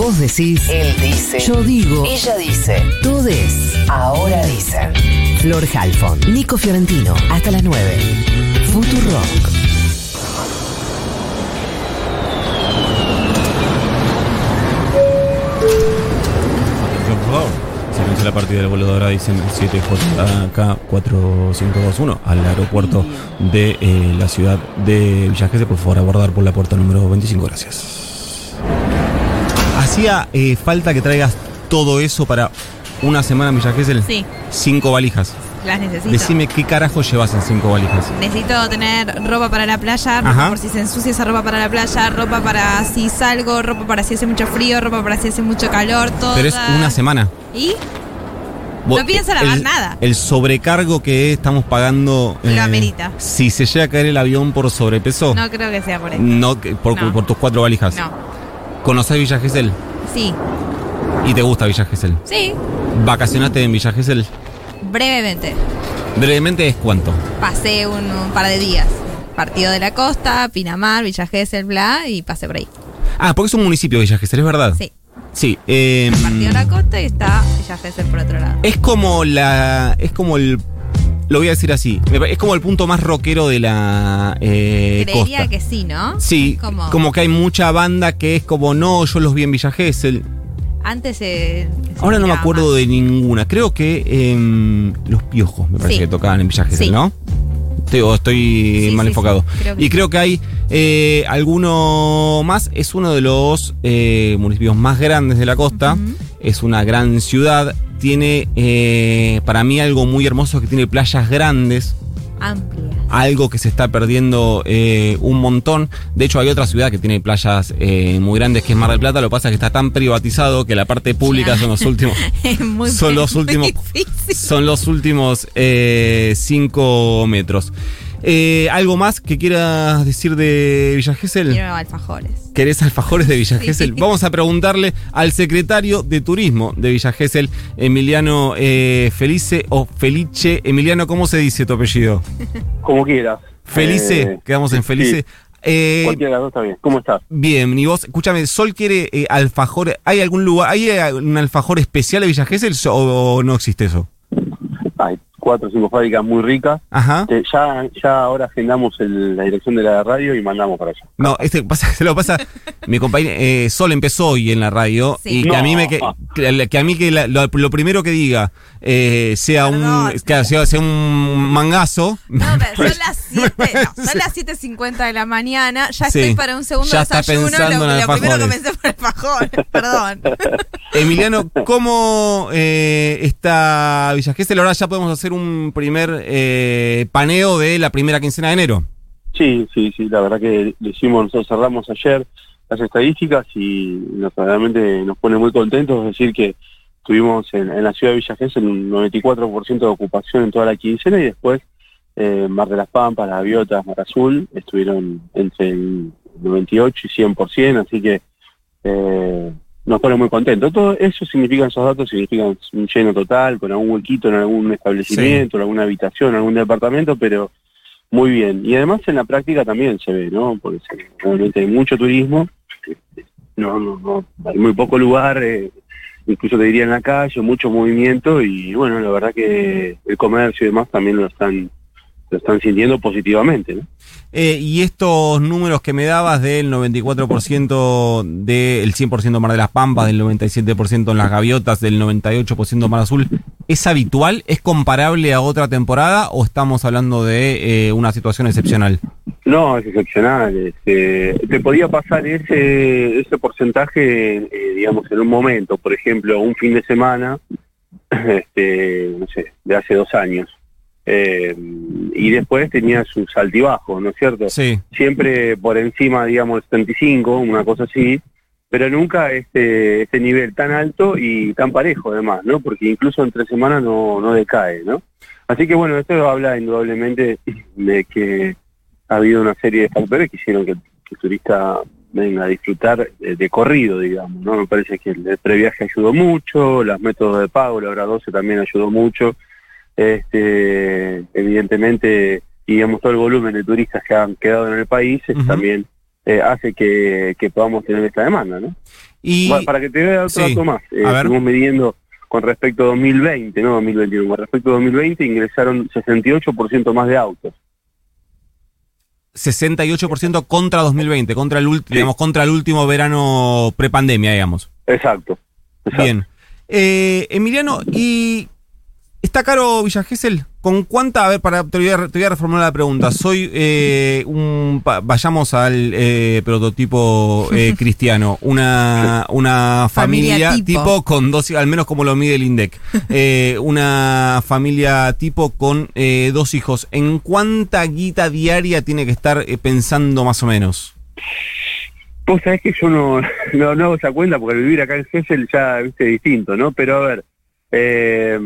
Vos decís, Él dice. yo digo, Ella dice. todes. Ahora dicen. Flor Halfon, Nico Fiorentino, hasta las 9. Futurock. Se inicia la partida del vuelo de ahora, dicen 7JK4521 al aeropuerto de eh, la ciudad de Villa Gesell. Por favor, abordar por la puerta número 25. Gracias. Hacía eh, falta que traigas todo eso para una semana en Villa Gesell. Sí, Cinco valijas. las necesito. Decime qué carajo llevas en cinco valijas. Necesito tener ropa para la playa, ropa Ajá. por si se ensucia esa ropa para la playa, ropa para si salgo, ropa para si hace mucho frío, ropa para si hace mucho calor, todo. Pero es una semana. ¿Y? Vos- No pienso lavar el- nada. El sobrecargo que estamos pagando. eh, Lo amerita. Si se llega a caer el avión por sobrepeso, no, No creo que sea por eso. que- por, No. por tus cuatro valijas. No. ¿Conocés Villa Gesell? Sí. ¿Y te gusta Villa Gesell? Sí. ¿Vacacionaste en Villa Gesell? Brevemente. Brevemente es cuánto. Pasé un, un par de días. Partido de la costa, Pinamar, Villa Gesell, bla, y pasé por ahí. Ah, porque es un municipio Villa Gesell, ¿es verdad? Sí. Sí. eh, Partido de la costa y está Villa Gesell por otro lado. es como la. Es como el. Lo voy a decir así. Es como el punto más rockero de la eh, Creería costa. que sí, ¿no? Sí, Como- como que hay mucha banda que es como, no, yo los vi en Villa Gesell. Antes se Ahora no me acuerdo más. de ninguna. Creo que em, los piojos me parece Sí. que tocaban en Villa Gesell, Sí. ¿no? O estoy Sí, mal enfocado. creo y creo que hay eh, alguno más. Es uno de los eh, municipios más grandes de la costa. Es una gran ciudad. Tiene eh, para mí algo muy hermoso que tiene playas grandes. Amplias. Algo que se está perdiendo eh, un montón. De hecho, hay otra ciudad que tiene playas eh, muy grandes que es Mar del Plata. Lo que pasa es que está tan privatizado que la parte pública son los últimos. Muy Son los últimos-. Son los últimos 5 metros. Eh, ¿Algo más que quieras decir de Villa Gesell? Quiero alfajores. ¿Querés alfajores de Villa Sí. Gesell? Vamos a preguntarle al secretario de Turismo de Villa Gesell, Emiliano eh, Felice o Felice. Emiliano, ¿cómo se dice tu apellido? Como quieras. Felice, Eh, quedamos en Felice. sí, Eh, cualquiera de las dos está bien. ¿Cómo estás? bien, y vos, escúchame, Sol quiere eh, alfajores. ¿Hay algún lugar, hay un alfajor especial de Villa Gesell o, o no existe eso? Hay cuatro o cinco fábricas muy ricas. Ajá. Eh, ya, ya ahora agendamos el- la dirección de la radio y mandamos para allá. No, este pasa, se lo pasa. Mi compañero eh, Sol empezó hoy en la radio Sí. y que a mí me que, que, que a mí que la- lo, lo primero que diga eh, sea un que sea, sea un mangazo. No, pero son las 7, no, son las 7.50 de la mañana. Ya Sí. estoy para un segundo Ya está desayuno. pensando lo, en lo primero alfajores. comencé por alfajor. Perdón. Emiliano, ¿cómo eh, está Villa Gesell? Ahora ya podemos hacer un primer eh, paneo de la primera quincena de enero. Sí, sí, sí, la verdad que lo hicimos, nosotros cerramos ayer las estadísticas y nos, realmente nos pone muy contentos, decir, que tuvimos en, la ciudad de Villa Gesell un 94% de ocupación en toda la quincena y después eh, Mar de las Pampas, Las Gaviotas, Mar Azul estuvieron entre el 98 y 100%, así que eh, nos pone muy contentos. Todo eso significan, esos datos significan un lleno total, con algún huequito en algún establecimiento, en alguna habitación, en algún departamento, pero muy bien. Y además en la práctica también se ve, ¿no? Porque realmente hay mucho turismo, no, no, no, hay muy poco lugar, eh, incluso te diría en la calle, mucho movimiento y bueno, la verdad que el comercio y demás también lo están lo están sintiendo positivamente, ¿no? Eh, y estos números que me dabas del 94% del 100% Mar de las Pampas, del 97% en las Gaviotas, del 98% Mar Azul, ¿es habitual? ¿Es comparable a otra temporada o estamos hablando de eh, una situación excepcional? No, es excepcional. este, te podía pasar ese, ese porcentaje, eh, digamos, en un momento, por ejemplo, un fin de semana, este, no sé, de hace dos años. Eh, y después tenías un saltibajo, ¿no es cierto? Sí. Siempre por encima, digamos, del 75, una cosa así, pero nunca este, este nivel tan alto y tan parejo además, ¿no? Porque incluso entre semanas no, no decae, ¿no? Así que bueno, esto habla indudablemente de que ha habido una serie de factores que hicieron que, que el turista venga a disfrutar de, de corrido, digamos, ¿no? Me parece que el, el previaje ayudó mucho, los métodos de pago, la hora 12 también ayudó mucho, este, evidentemente, y digamos todo el volumen de turistas que han quedado en el país, también eh, hace que, que podamos tener esta demanda, ¿no? Y Bueno, para que te vea otro Sí. dato más, eh, ver. estuvimos midiendo con respecto a 2020, no 2021, con respecto a 2020 ingresaron 68% más de autos. 68% contra 2020, contra el, Sí. digamos, contra el último verano prepandemia, digamos. Exacto. exacto. Bien. Eh, Emiliano, ¿y está caro Villa Gesell? ¿Con cuánta? A ver, para, te, voy a, te voy a reformular la pregunta. Soy eh, un. pa- vayamos al eh, prototipo eh, cristiano. Una, una familia, Familia tipo. tipo. con dos, al menos como lo mide el INDEC. Eh, una familia tipo con eh, dos hijos. ¿En cuánta guita diaria tiene que estar eh, pensando más o menos? Vos sabés que yo no, no, no hago esa cuenta porque vivir acá en Gessel ya viste distinto, ¿no? Pero a ver, eh,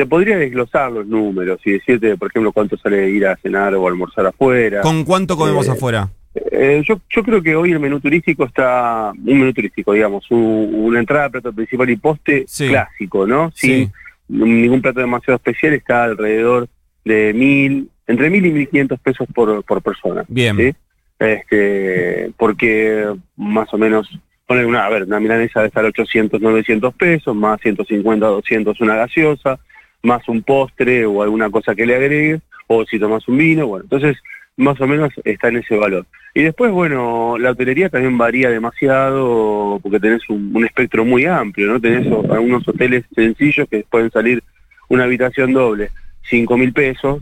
te podría desglosar los números y decirte, por ejemplo, cuánto sale ir a cenar o almorzar afuera. ¿Con cuánto comemos Eh, afuera? Eh, yo, yo creo que hoy el menú turístico está, un menú turístico, digamos, un- una entrada, plato principal y poste Sí. clásico, ¿no? Sí. Sin ningún plato demasiado especial, está alrededor de mil, entre mil y mil quinientos pesos por, por persona. Bien. ¿sí? Este, porque más o menos, poner una, a ver, una milanesa debe estar 800, 900 pesos, más 150, 200 una gaseosa, más un postre o alguna cosa que le agregues, o si tomas un vino, bueno, entonces más o menos está en ese valor. Y después, bueno, la hotelería también varía demasiado porque tenés un, espectro muy amplio, ¿no? Tenés algunos hoteles sencillos que pueden salir una habitación doble, cinco mil pesos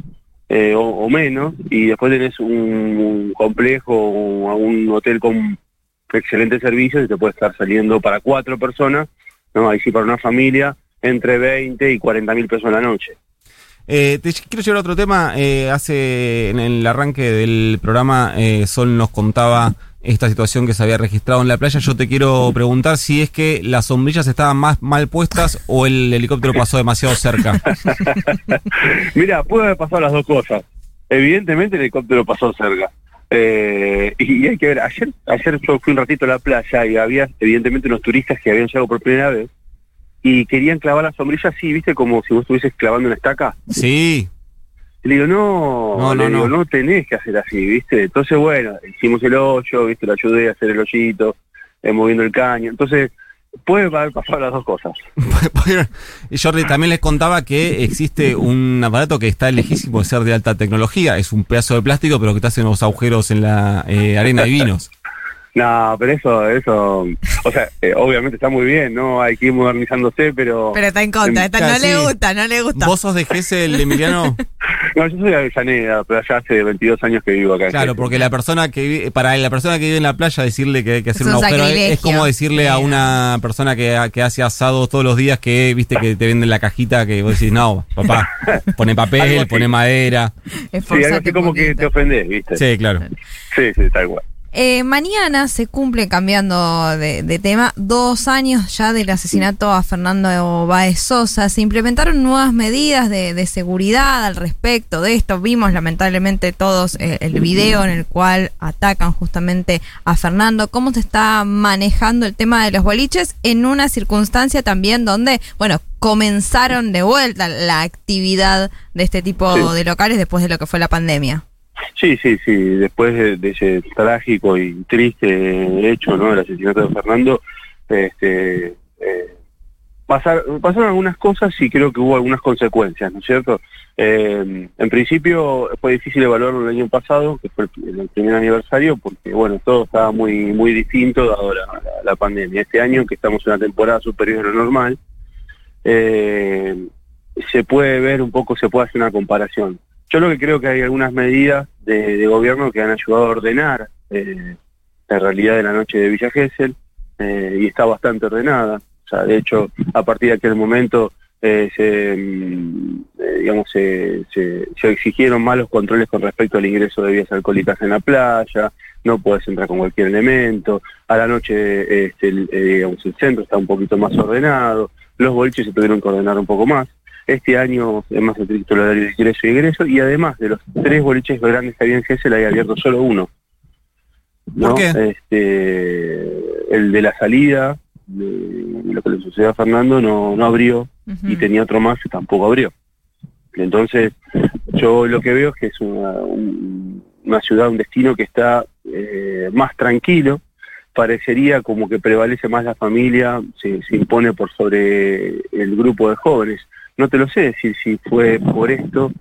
eh, o, o menos, y después tenés un, un complejo o un hotel con excelentes servicios y te puede estar saliendo para cuatro personas, ¿no? Ahí sí para una familia, entre 20 y 40 mil pesos a la noche. Eh, te quiero llevar a otro tema. Eh, hace en el arranque del programa eh, Sol nos contaba esta situación que se había registrado en la playa. Yo te quiero preguntar si es que las sombrillas estaban más mal puestas o el helicóptero pasó demasiado cerca. Mira, puede haber pasado las dos cosas. Evidentemente el helicóptero pasó cerca. Eh, y, y hay que ver, ayer, ayer yo fui un ratito a la playa y había evidentemente unos turistas que habían llegado por primera vez y querían clavar la sombrilla así, viste, como si vos estuvieses clavando una estaca. Sí, le digo, no, No, le no, digo, no. no tenés que hacer así, viste. Entonces, bueno, hicimos el hoyo, viste, lo ayudé a hacer el hoyito, eh, moviendo el caño. Entonces, puede haber pasado las dos cosas. yo le- también les contaba que existe un aparato que está lejísimo de ser de alta tecnología. Es un pedazo de plástico, pero que te hace unos agujeros en la eh, arena de vinos. No, pero eso, eso, o sea, eh, obviamente está muy bien, ¿no? Hay que ir modernizándose, pero... Pero está en contra. Está- no le gusta, no le gusta. ¿Vos sos de Gesell, Emiliano? No, yo soy de Avellaneda, pero ya hace 22 años que vivo acá. Claro, Gessel. porque la persona que vive, para la persona que vive en la playa decirle que hay que hacer Es un un agujero es, es como decirle a una persona que, que hace asado todos los días que viste que te venden la cajita que vos decís, no, papá, pone papel, pone madera. Sí, algo así como que te ofendés, ¿viste? Sí, claro. sí, sí, tal cual. Eh, mañana se cumple, cambiando de, de tema, dos años ya del asesinato a Fernando Báez Sosa. Se implementaron nuevas medidas de, de seguridad al respecto de esto. Vimos lamentablemente todos eh, el video en el cual atacan justamente a Fernando. ¿Cómo se está manejando el tema de los boliches en una circunstancia también donde, bueno, comenzaron de vuelta la actividad de este tipo Sí. de locales después de lo que fue la pandemia? Sí, sí, sí. Después de, ese trágico y triste hecho, ¿no? El asesinato de Fernando, este, eh, pasar- pasaron algunas cosas y creo que hubo algunas consecuencias, ¿no es cierto? Eh, en principio fue difícil evaluarlo el año pasado, que fue el, primer aniversario, porque bueno, todo estaba muy muy distinto dado la, la- la pandemia. Este año, que estamos en una temporada superior a lo normal, eh, se puede ver un poco, se puede hacer una comparación. Yo lo que creo que hay algunas medidas de, gobierno que han ayudado a ordenar eh, la realidad de la noche de Villa Gesell eh, y está bastante ordenada. O sea, de hecho, a partir de aquel momento eh, se, mm, digamos, se, se- exigieron más los controles con respecto al ingreso de bebidas alcohólicas en la playa, no puedes entrar con cualquier elemento, a la noche este, el, digamos, el centro está un poquito más ordenado, los boliches se tuvieron que ordenar un poco más. Este año es más estricto el horario de ingreso y egreso y además de los tres boliches grandes que había en Gesell hay abierto solo uno. ¿no? ¿Por qué? Este, el de la salida, de lo que le sucedió a Fernando, no, no abrió y tenía otro más que tampoco abrió. Entonces, yo lo que veo es que es una, un- una ciudad, un destino que está eh, más tranquilo, parecería como que prevalece más la familia, se, se impone por sobre el grupo de jóvenes. No te lo sé decir si fue por esto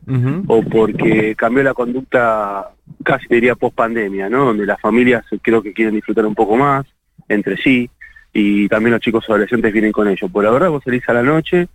o porque cambió la conducta casi te diría post pandemia, ¿no? Donde las familias creo que quieren disfrutar un poco más entre sí y también los chicos adolescentes vienen con ellos. Por la verdad vos salís a la noche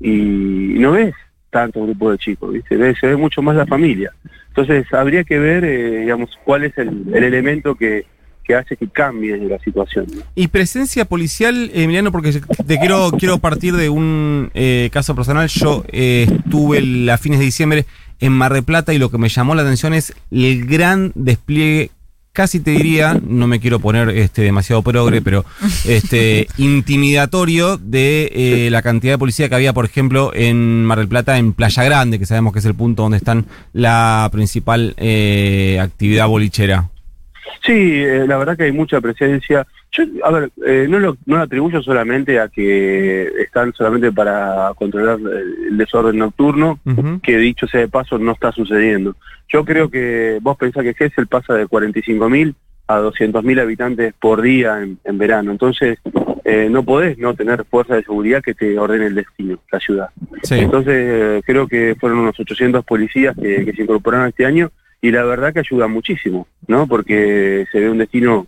y no ves tanto grupo de chicos, ¿viste? Se ve mucho más la familia. Entonces habría que ver, eh, digamos, cuál es el, el elemento que, que hace que cambie la situación. ¿no? Y presencia policial, Emiliano, porque te quiero, quiero partir de un eh, caso personal. Yo eh, estuve el- a fines de diciembre en Mar del Plata y lo que me llamó la atención es el gran despliegue, casi te diría, no me quiero poner este demasiado progre, pero este intimidatorio de eh, la cantidad de policía que había, por ejemplo, en Mar del Plata, en Playa Grande, que sabemos que es el punto donde están la principal eh, actividad bolichera. Sí, eh, la verdad que hay mucha presencia. Yo, a ver, eh, no, lo, no lo atribuyo solamente a que están solamente para controlar el, el desorden nocturno, que dicho sea de paso no está sucediendo. Yo creo que vos pensás que Gessel pasa de 45.000 a 200.000 habitantes por día en, en verano. Entonces, eh, no podés no tener fuerza de seguridad que te ordene el destino, la ciudad. Sí. Entonces, creo que fueron unos 800 policías que, que se incorporaron este año y la verdad que ayuda muchísimo, ¿no? Porque se ve un destino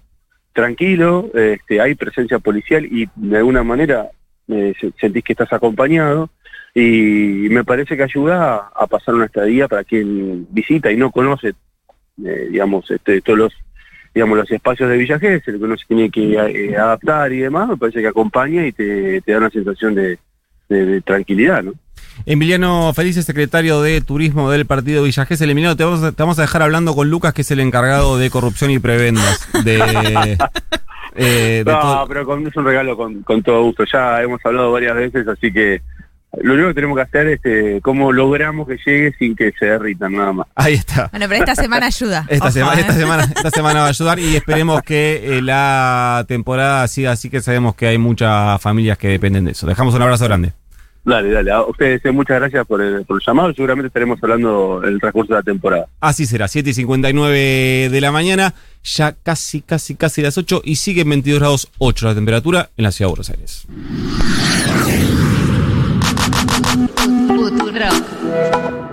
tranquilo, este, hay presencia policial y de alguna manera eh, se- sentís que estás acompañado y me parece que ayuda a, pasar una estadía para quien visita y no conoce, eh, digamos, este, todos los digamos los espacios de Villa Gesell, que uno se tiene que eh, adaptar y demás, me parece que acompaña y te, da una sensación de- de tranquilidad, ¿no? Emiliano Felices, secretario de Turismo del Partido Villa Gesell. Emiliano, te vamos, a, te vamos a dejar hablando con Lucas, que es el encargado de corrupción y prebendas. De, eh, de No, pero con, es un regalo con, con todo gusto. Ya hemos hablado varias veces, así que lo único que tenemos que hacer es eh, cómo logramos que llegue sin que se derritan nada más. Ahí está. Bueno, pero esta semana ayuda. Esta, Ojo, sema- ¿eh? esta semana, esta semana va a ayudar y esperemos que eh, la temporada siga así que sabemos que hay muchas familias que dependen de eso. Dejamos un abrazo grande. Dale, dale. A ustedes eh, muchas gracias por el, por el llamado. Seguramente estaremos hablando el transcurso de la temporada. Así será, 7 y 59 de la mañana, ya casi, casi, casi las 8 y sigue en 22 grados 8 la temperatura en la ciudad de Buenos Aires. Futuro.